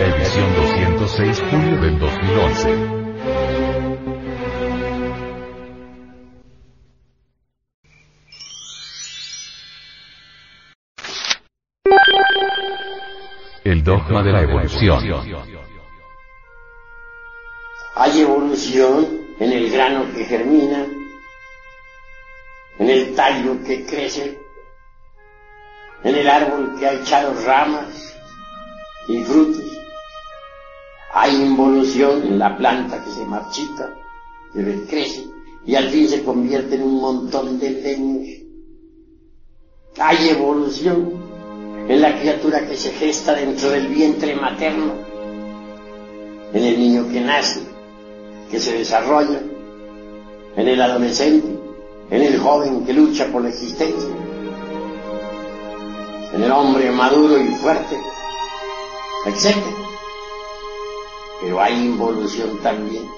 Edición 206 julio del 2011. El dogma de la evolución. Hay evolución en el grano que germina, en el tallo que crece, en el árbol que ha echado ramas y frutos. Hay involución en la planta que se marchita, que crece y al fin se convierte en un montón de leños. Hay evolución en la criatura que se gesta dentro del vientre materno, en el niño que nace, que se desarrolla, en el adolescente, joven que lucha por la existencia, en el hombre maduro y fuerte, etc. Pero hay involución también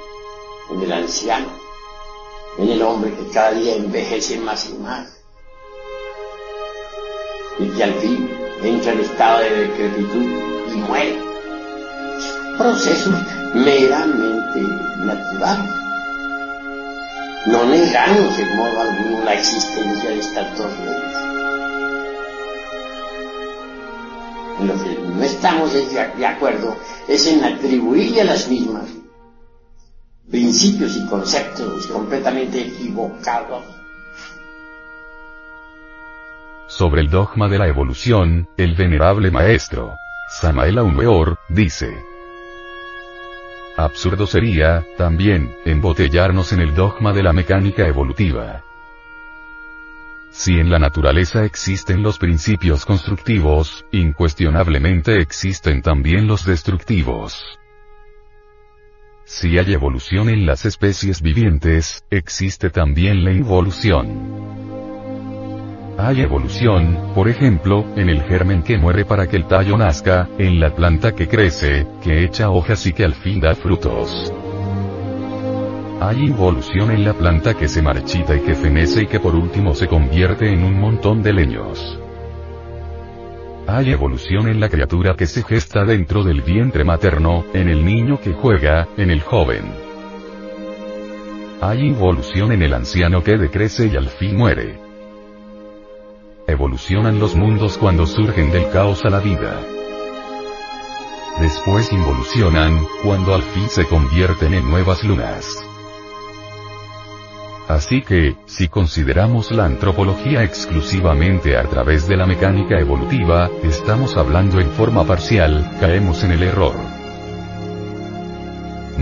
en el anciano, en el hombre que cada día envejece más y más, y que al fin entra en estado de decrepitud y muere. Procesos meramente naturales. No negamos en modo alguno la existencia de estas dos leyes. En lo que no estamos de acuerdo es en atribuirle a las mismas principios y conceptos completamente equivocados sobre el dogma de la evolución, el venerable maestro, Samael Weor, dice, Absurdo sería, también, embotellarnos en el dogma de la mecánica evolutiva. Si en la naturaleza existen los principios constructivos, incuestionablemente existen también los destructivos. Si hay evolución en las especies vivientes, existe también la involución. Hay evolución, por ejemplo, en el germen que muere para que el tallo nazca, en la planta que crece, que echa hojas y que al fin da frutos. Hay involución en la planta que se marchita y que fenece y que por último se convierte en un montón de leños. Hay evolución en la criatura que se gesta dentro del vientre materno, en el niño que juega, en el joven. Hay involución en el anciano que decrece y al fin muere. Evolucionan los mundos cuando surgen del caos a la vida. Después involucionan, cuando al fin se convierten en nuevas lunas. Así que, si consideramos la antropología exclusivamente a través de la mecánica evolutiva, estamos hablando en forma parcial, caemos en el error.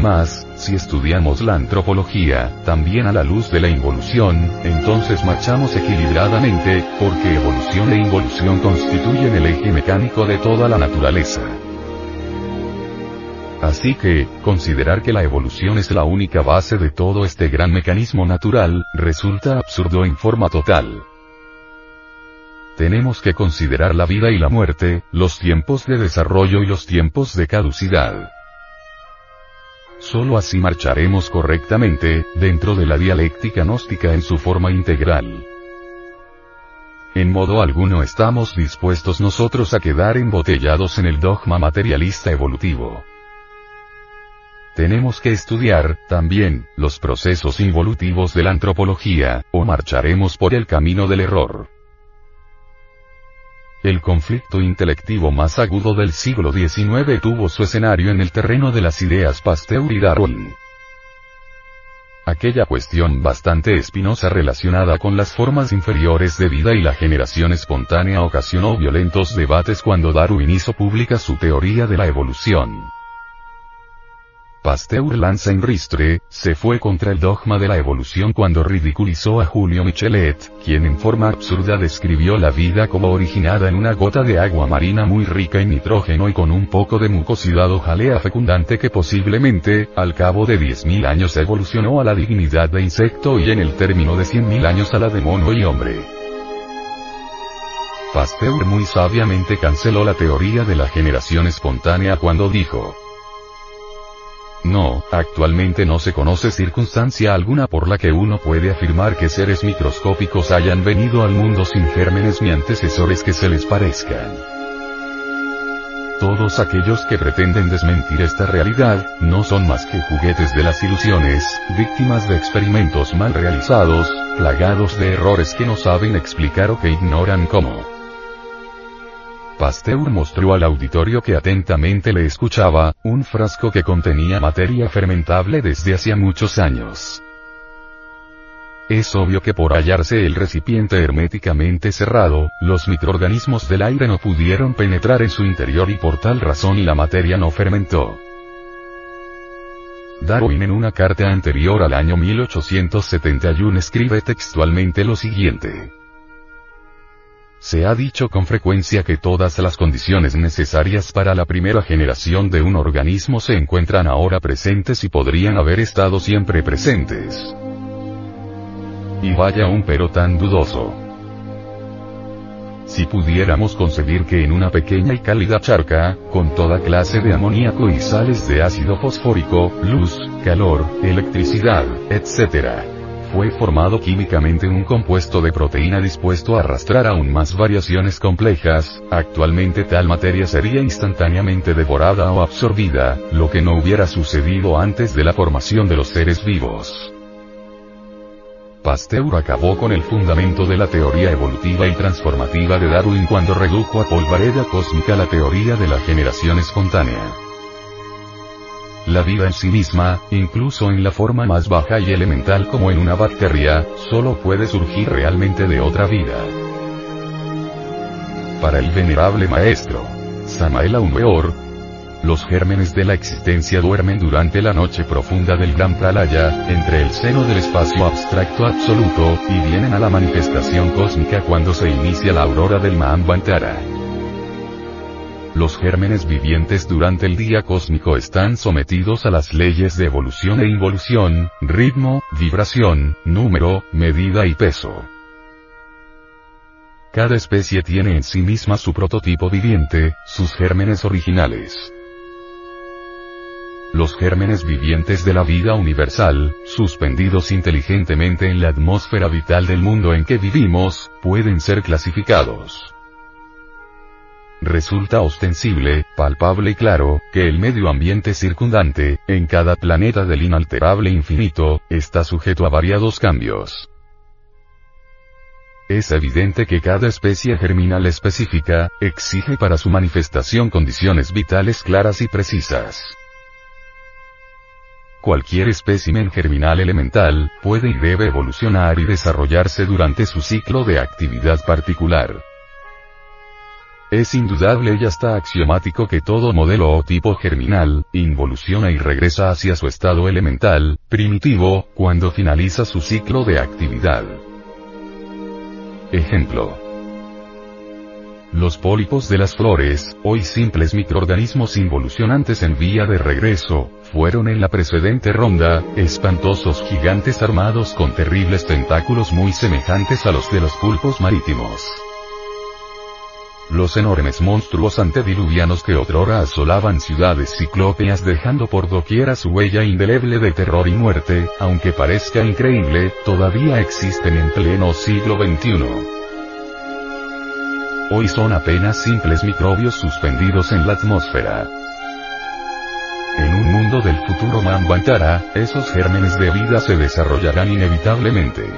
Más, si estudiamos la antropología, también a la luz de la involución, entonces marchamos equilibradamente, porque evolución e involución constituyen el eje mecánico de toda la naturaleza. Así que, considerar que la evolución es la única base de todo este gran mecanismo natural, resulta absurdo en forma total. Tenemos que considerar la vida y la muerte, los tiempos de desarrollo y los tiempos de caducidad. Solo así marcharemos correctamente, dentro de la dialéctica gnóstica en su forma integral. En modo alguno estamos dispuestos nosotros a quedar embotellados en el dogma materialista evolutivo. Tenemos que estudiar, también, los procesos involutivos de la antropología, o marcharemos por el camino del error. El conflicto intelectivo más agudo del siglo XIX tuvo su escenario en el terreno de las ideas Pasteur y Darwin. Aquella cuestión bastante espinosa relacionada con las formas inferiores de vida y la generación espontánea ocasionó violentos debates cuando Darwin hizo pública su teoría de la evolución. Pasteur lanza en ristre, se fue contra el dogma de la evolución cuando ridiculizó a Julio Michelet, quien en forma absurda describió la vida como originada en una gota de agua marina muy rica en nitrógeno y con un poco de mucosidad o jalea fecundante que posiblemente, al cabo de 10.000 años evolucionó a la dignidad de insecto y en el término de 100.000 años a la de mono y hombre. Pasteur muy sabiamente canceló la teoría de la generación espontánea cuando dijo, No, actualmente no se conoce circunstancia alguna por la que uno puede afirmar que seres microscópicos hayan venido al mundo sin gérmenes ni antecesores que se les parezcan. Todos aquellos que pretenden desmentir esta realidad, no son más que juguetes de las ilusiones, víctimas de experimentos mal realizados, plagados de errores que no saben explicar o que ignoran cómo. Pasteur mostró al auditorio que atentamente le escuchaba, un frasco que contenía materia fermentable desde hacía muchos años. Es obvio que por hallarse el recipiente herméticamente cerrado, los microorganismos del aire no pudieron penetrar en su interior y por tal razón la materia no fermentó. Darwin en una carta anterior al año 1871 escribe textualmente lo siguiente. Se ha dicho con frecuencia que todas las condiciones necesarias para la primera generación de un organismo se encuentran ahora presentes y podrían haber estado siempre presentes. Y vaya un pero tan dudoso. Si pudiéramos concebir que en una pequeña y cálida charca, con toda clase de amoníaco y sales de ácido fosfórico, luz, calor, electricidad, etc., fue formado químicamente un compuesto de proteína dispuesto a arrastrar aún más variaciones complejas, actualmente tal materia sería instantáneamente devorada o absorbida, lo que no hubiera sucedido antes de la formación de los seres vivos. Pasteur acabó con el fundamento de la teoría evolutiva y transformativa de Darwin cuando redujo a polvareda cósmica la teoría de la generación espontánea. La vida en sí misma, incluso en la forma más baja y elemental como en una bacteria, solo puede surgir realmente de otra vida. Para el venerable maestro, Samael Weor, los gérmenes de la existencia duermen durante la noche profunda del gran pralaya, entre el seno del espacio abstracto absoluto, y vienen a la manifestación cósmica cuando se inicia la aurora del Mahambantara. Los gérmenes vivientes durante el día cósmico están sometidos a las leyes de evolución e involución, ritmo, vibración, número, medida y peso. Cada especie tiene en sí misma su prototipo viviente, sus gérmenes originales. Los gérmenes vivientes de la vida universal, suspendidos inteligentemente en la atmósfera vital del mundo en que vivimos, pueden ser clasificados. Resulta ostensible, palpable y claro, que el medio ambiente circundante, en cada planeta del inalterable infinito, está sujeto a variados cambios. Es evidente que cada especie germinal específica, exige para su manifestación condiciones vitales claras y precisas. Cualquier espécimen germinal elemental, puede y debe evolucionar y desarrollarse durante su ciclo de actividad particular. Es indudable y hasta axiomático que todo modelo o tipo germinal, involuciona y regresa hacia su estado elemental, primitivo, cuando finaliza su ciclo de actividad. Ejemplo. Los pólipos de las flores, hoy simples microorganismos involucionantes en vía de regreso, fueron en la precedente ronda, espantosos gigantes armados con terribles tentáculos muy semejantes a los de los pulpos marítimos. Los enormes monstruos antediluvianos que otrora asolaban ciudades ciclópeas dejando por doquiera su huella indeleble de terror y muerte, aunque parezca increíble, todavía existen en pleno siglo XXI. Hoy son apenas simples microbios suspendidos en la atmósfera. En un mundo del futuro Mambantara, esos gérmenes de vida se desarrollarán inevitablemente.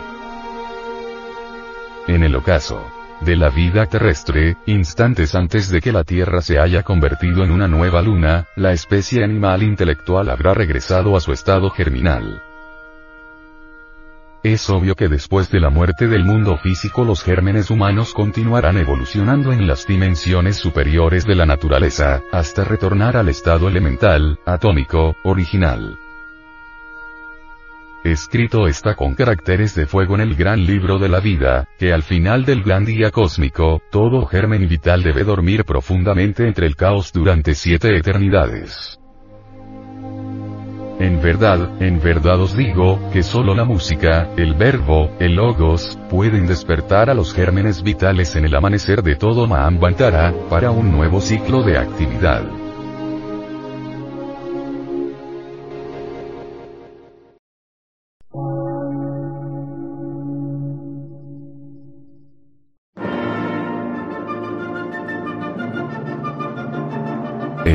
En el ocaso de la vida terrestre, instantes antes de que la Tierra se haya convertido en una nueva luna, la especie animal intelectual habrá regresado a su estado germinal. Es obvio que después de la muerte del mundo físico los gérmenes humanos continuarán evolucionando en las dimensiones superiores de la naturaleza, hasta retornar al estado elemental, atómico, original. Escrito está con caracteres de fuego en el gran libro de la vida, que al final del gran día cósmico, todo germen vital debe dormir profundamente entre el caos durante siete eternidades. En verdad, en verdad os digo, que solo la música, el verbo, el logos, pueden despertar a los gérmenes vitales en el amanecer de todo Mahambantara, para un nuevo ciclo de actividad.